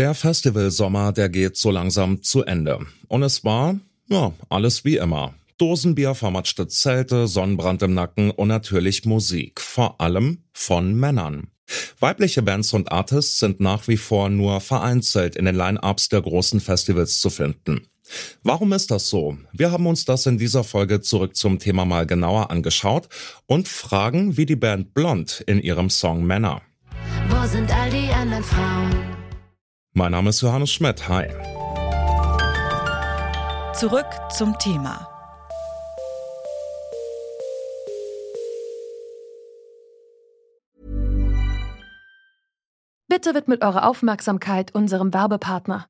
Der Festivalsommer, der geht so langsam zu Ende. Und es war, ja, alles wie immer. Dosenbier, vermatschte Zelte, Sonnenbrand im Nacken und natürlich Musik. Vor allem von Männern. Weibliche Bands und Artists sind nach wie vor nur vereinzelt in den Line-Ups der großen Festivals zu finden. Warum ist das so? Wir haben uns das in dieser Folge zurück zum Thema mal genauer angeschaut und fragen, wie die Band Blond in ihrem Song Männer. Wo sind all die anderen Frauen? Mein Name ist Johannes Schmidt. Hi. Zurück zum Thema. Bitte widmet eure Aufmerksamkeit unserem Werbepartner.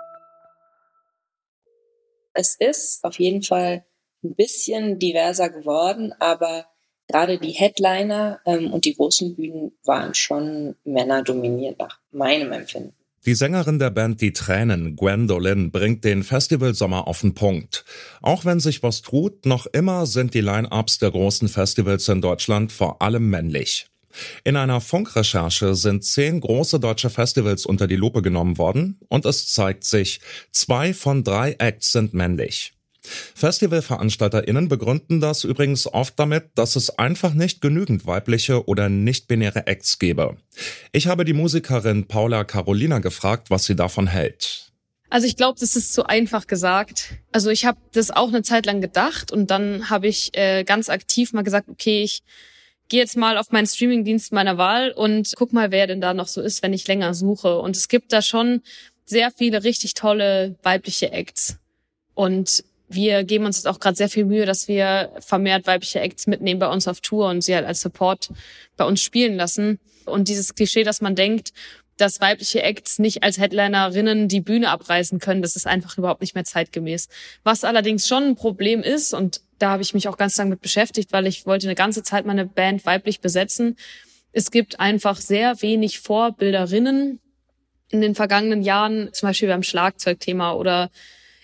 Es ist auf jeden Fall ein bisschen diverser geworden, aber gerade die Headliner ähm, und die großen Bühnen waren schon männerdominiert nach meinem Empfinden. Die Sängerin der Band Die Tränen, Gwendolyn, bringt den Festivalsommer auf den Punkt. Auch wenn sich was tut, noch immer sind die Line-Ups der großen Festivals in Deutschland vor allem männlich. In einer Funkrecherche sind zehn große deutsche Festivals unter die Lupe genommen worden und es zeigt sich, zwei von drei Acts sind männlich. FestivalveranstalterInnen begründen das übrigens oft damit, dass es einfach nicht genügend weibliche oder nicht-binäre Acts gebe. Ich habe die Musikerin Paula Carolina gefragt, was sie davon hält. Also ich glaube, das ist zu einfach gesagt. Also ich habe das auch eine Zeit lang gedacht und dann habe ich äh, ganz aktiv mal gesagt, okay, ich gehe jetzt mal auf meinen Streamingdienst meiner Wahl und guck mal, wer denn da noch so ist, wenn ich länger suche. Und es gibt da schon sehr viele richtig tolle weibliche Acts. Und wir geben uns jetzt auch gerade sehr viel Mühe, dass wir vermehrt weibliche Acts mitnehmen bei uns auf Tour und sie halt als Support bei uns spielen lassen. Und dieses Klischee, dass man denkt, dass weibliche Acts nicht als Headlinerinnen die Bühne abreißen können, das ist einfach überhaupt nicht mehr zeitgemäß. Was allerdings schon ein Problem ist, und da habe ich mich auch ganz lange mit beschäftigt, weil ich wollte eine ganze Zeit meine Band weiblich besetzen. Es gibt einfach sehr wenig Vorbilderinnen in den vergangenen Jahren, zum Beispiel beim Schlagzeugthema oder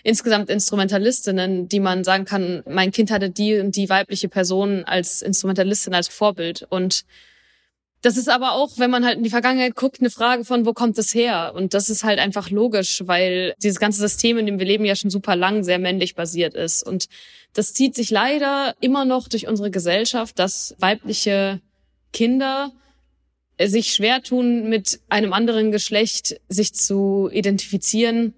insgesamt Instrumentalistinnen, die man sagen kann, mein Kind hatte die und die weibliche Person als Instrumentalistin, als Vorbild. Und das ist aber auch, wenn man halt in die Vergangenheit guckt, eine Frage von, wo kommt es her? Und das ist halt einfach logisch, weil dieses ganze System, in dem wir leben, ja schon super lang sehr männlich basiert ist. Und das zieht sich leider immer noch durch unsere Gesellschaft, dass weibliche Kinder sich schwer tun, mit einem anderen Geschlecht sich zu identifizieren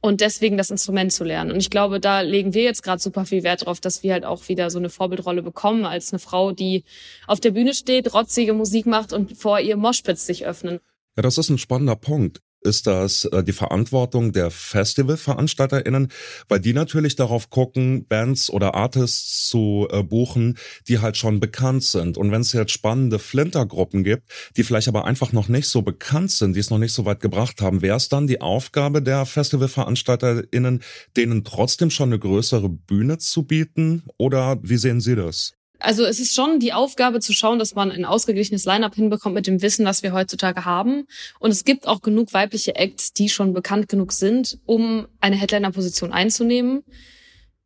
und deswegen das Instrument zu lernen. Und ich glaube, da legen wir jetzt gerade super viel Wert drauf, dass wir halt auch wieder so eine Vorbildrolle bekommen als eine Frau, die auf der Bühne steht, rotzige Musik macht und vor ihr Moshpits sich öffnen. Ja, das ist ein spannender Punkt ist das äh, die Verantwortung der FestivalveranstalterInnen, weil die natürlich darauf gucken, Bands oder Artists zu äh, buchen, die halt schon bekannt sind. Und wenn es jetzt spannende Flintergruppen gibt, die vielleicht aber einfach noch nicht so bekannt sind, die es noch nicht so weit gebracht haben, wäre es dann die Aufgabe der FestivalveranstalterInnen, denen trotzdem schon eine größere Bühne zu bieten? Oder wie sehen Sie das? Also es ist schon die Aufgabe zu schauen, dass man ein ausgeglichenes Line-up hinbekommt mit dem Wissen, was wir heutzutage haben. Und es gibt auch genug weibliche Acts, die schon bekannt genug sind, um eine Headliner-Position einzunehmen.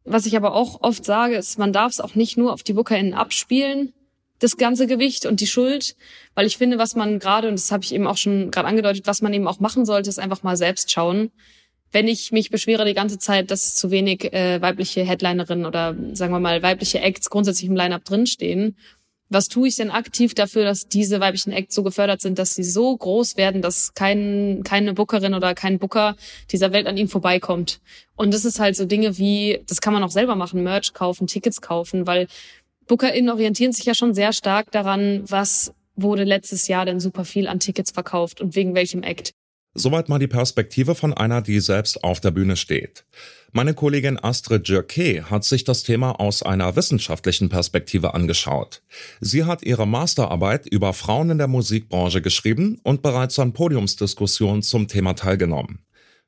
Was ich aber auch oft sage, ist, man darf es auch nicht nur auf die BookerInnen abspielen, das ganze Gewicht und die Schuld, weil ich finde, was man gerade, und das habe ich eben auch schon gerade angedeutet, was man eben auch machen sollte, ist einfach mal selbst schauen wenn ich mich beschwere die ganze Zeit, dass zu wenig äh, weibliche Headlinerinnen oder sagen wir mal weibliche Acts grundsätzlich im Line-up drinstehen, was tue ich denn aktiv dafür, dass diese weiblichen Acts so gefördert sind, dass sie so groß werden, dass kein, keine Bookerin oder kein Booker dieser Welt an ihnen vorbeikommt? Und das ist halt so Dinge wie, das kann man auch selber machen, Merch kaufen, Tickets kaufen, weil BookerInnen orientieren sich ja schon sehr stark daran, was wurde letztes Jahr denn super viel an Tickets verkauft und wegen welchem Act. Soweit mal die Perspektive von einer, die selbst auf der Bühne steht. Meine Kollegin Astrid Jurke hat sich das Thema aus einer wissenschaftlichen Perspektive angeschaut. Sie hat ihre Masterarbeit über Frauen in der Musikbranche geschrieben und bereits an Podiumsdiskussionen zum Thema teilgenommen.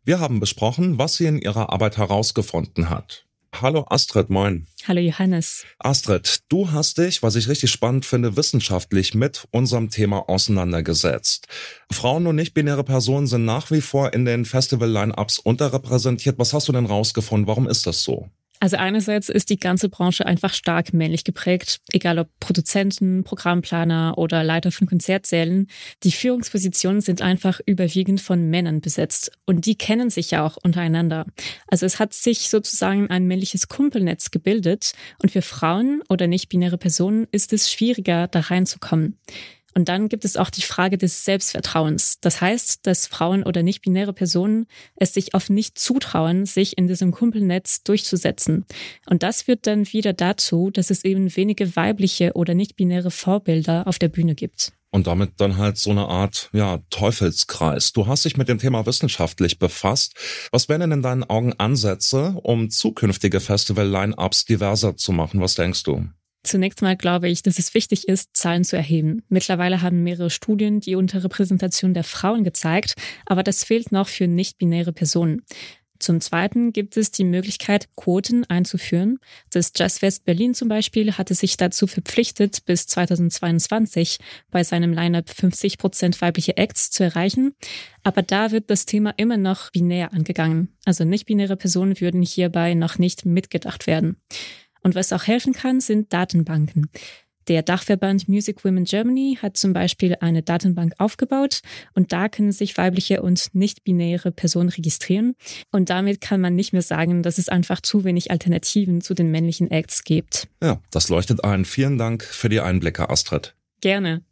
Wir haben besprochen, was sie in ihrer Arbeit herausgefunden hat. Hallo Astrid, moin. Hallo Johannes. Astrid, du hast dich, was ich richtig spannend finde, wissenschaftlich mit unserem Thema auseinandergesetzt. Frauen und nicht-binäre Personen sind nach wie vor in den Festival-Line-Ups unterrepräsentiert. Was hast du denn rausgefunden? Warum ist das so? Also einerseits ist die ganze Branche einfach stark männlich geprägt, egal ob Produzenten, Programmplaner oder Leiter von Konzertsälen. Die Führungspositionen sind einfach überwiegend von Männern besetzt und die kennen sich ja auch untereinander. Also es hat sich sozusagen ein männliches Kumpelnetz gebildet und für Frauen oder nicht-binäre Personen ist es schwieriger, da reinzukommen. Und dann gibt es auch die Frage des Selbstvertrauens. Das heißt, dass Frauen oder nicht-binäre Personen es sich oft nicht zutrauen, sich in diesem Kumpelnetz durchzusetzen. Und das führt dann wieder dazu, dass es eben wenige weibliche oder nicht-binäre Vorbilder auf der Bühne gibt. Und damit dann halt so eine Art, ja, Teufelskreis. Du hast dich mit dem Thema wissenschaftlich befasst. Was wären denn in deinen Augen Ansätze, um zukünftige Festival-Line-Ups diverser zu machen? Was denkst du? Zunächst mal glaube ich, dass es wichtig ist, Zahlen zu erheben. Mittlerweile haben mehrere Studien die Unterrepräsentation der Frauen gezeigt, aber das fehlt noch für nicht-binäre Personen. Zum Zweiten gibt es die Möglichkeit, Quoten einzuführen. Das Jazzfest Berlin zum Beispiel hatte sich dazu verpflichtet, bis 2022 bei seinem Lineup 50 Prozent weibliche Acts zu erreichen. Aber da wird das Thema immer noch binär angegangen. Also nicht-binäre Personen würden hierbei noch nicht mitgedacht werden. Und was auch helfen kann, sind Datenbanken. Der Dachverband Music Women Germany hat zum Beispiel eine Datenbank aufgebaut und da können sich weibliche und nicht-binäre Personen registrieren. Und damit kann man nicht mehr sagen, dass es einfach zu wenig Alternativen zu den männlichen Acts gibt. Ja, das leuchtet ein. Vielen Dank für die Einblicke, Astrid. Gerne.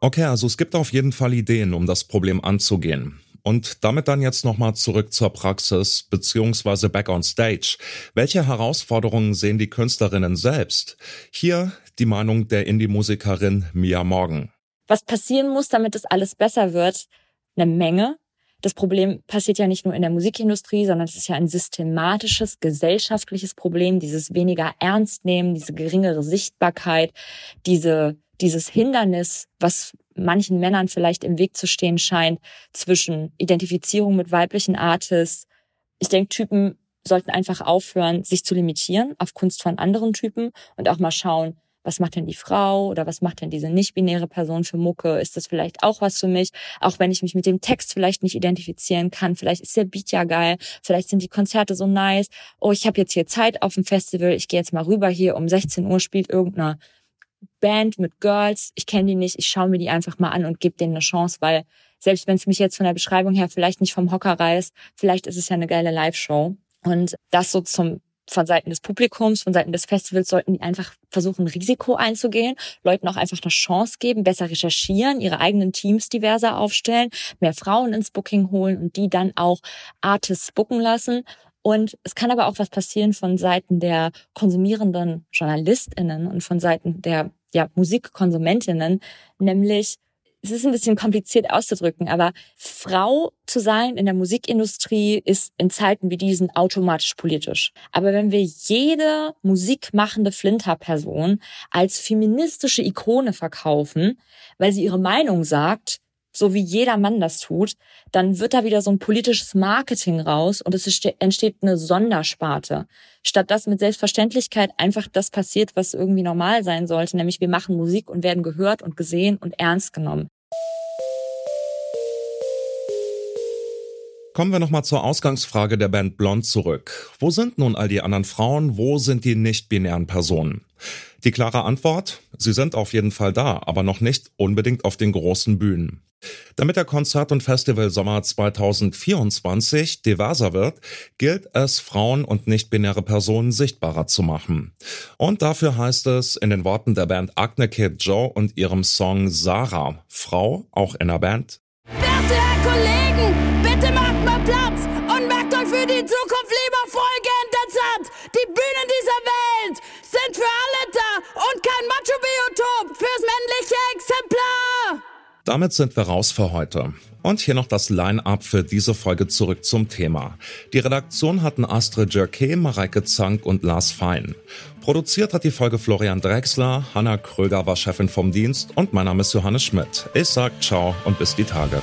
Okay, also es gibt auf jeden Fall Ideen, um das Problem anzugehen. Und damit dann jetzt nochmal zurück zur Praxis beziehungsweise back on stage. Welche Herausforderungen sehen die Künstlerinnen selbst? Hier die Meinung der Indie-Musikerin Mia Morgan. Was passieren muss, damit es alles besser wird? Eine Menge. Das Problem passiert ja nicht nur in der Musikindustrie, sondern es ist ja ein systematisches, gesellschaftliches Problem, dieses weniger ernst nehmen, diese geringere Sichtbarkeit, diese, dieses Hindernis, was manchen Männern vielleicht im Weg zu stehen scheint zwischen Identifizierung mit weiblichen Artists. Ich denke, Typen sollten einfach aufhören, sich zu limitieren auf Kunst von anderen Typen und auch mal schauen, was macht denn die Frau oder was macht denn diese nicht-binäre Person für Mucke? Ist das vielleicht auch was für mich? Auch wenn ich mich mit dem Text vielleicht nicht identifizieren kann, vielleicht ist der Beat ja geil, vielleicht sind die Konzerte so nice. Oh, ich habe jetzt hier Zeit auf dem Festival, ich gehe jetzt mal rüber hier, um 16 Uhr spielt irgendeine Band mit Girls, ich kenne die nicht, ich schaue mir die einfach mal an und gebe denen eine Chance, weil selbst wenn es mich jetzt von der Beschreibung her vielleicht nicht vom Hocker reißt, vielleicht ist es ja eine geile Live-Show. Und das so zum von Seiten des Publikums, von Seiten des Festivals sollten die einfach versuchen, Risiko einzugehen, Leuten auch einfach eine Chance geben, besser recherchieren, ihre eigenen Teams diverser aufstellen, mehr Frauen ins Booking holen und die dann auch Artists booken lassen. Und es kann aber auch was passieren von Seiten der konsumierenden JournalistInnen und von Seiten der ja, Musikkonsumentinnen, nämlich es ist ein bisschen kompliziert auszudrücken, aber Frau zu sein in der Musikindustrie ist in Zeiten wie diesen automatisch politisch. Aber wenn wir jede musikmachende Flinter-Person als feministische Ikone verkaufen, weil sie ihre Meinung sagt, so wie jeder Mann das tut, dann wird da wieder so ein politisches Marketing raus und es entsteht eine Sondersparte. Statt dass mit Selbstverständlichkeit einfach das passiert, was irgendwie normal sein sollte, nämlich wir machen Musik und werden gehört und gesehen und ernst genommen. Kommen wir nochmal zur Ausgangsfrage der Band Blond zurück. Wo sind nun all die anderen Frauen? Wo sind die nicht-binären Personen? Die klare Antwort? Sie sind auf jeden Fall da, aber noch nicht unbedingt auf den großen Bühnen. Damit der Konzert- und Festivalsommer 2024 diverser wird, gilt es, Frauen und nicht-binäre Personen sichtbarer zu machen. Und dafür heißt es in den Worten der Band Agne Kid Joe und ihrem Song Sarah, Frau, auch in der Band. Werte Kollegen, bitte macht mal Platz sind für alle da und kein Macho-Biotop fürs männliche Exemplar. Damit sind wir raus für heute. Und hier noch das Line-Up für diese Folge zurück zum Thema. Die Redaktion hatten Astrid Jerke, Mareike Zank und Lars Fein. Produziert hat die Folge Florian Drexler, Hanna Kröger war Chefin vom Dienst und mein Name ist Johannes Schmidt. Ich sag ciao und bis die Tage.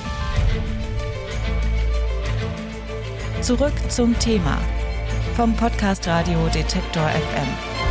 Zurück zum Thema vom Podcast Radio Detektor FM.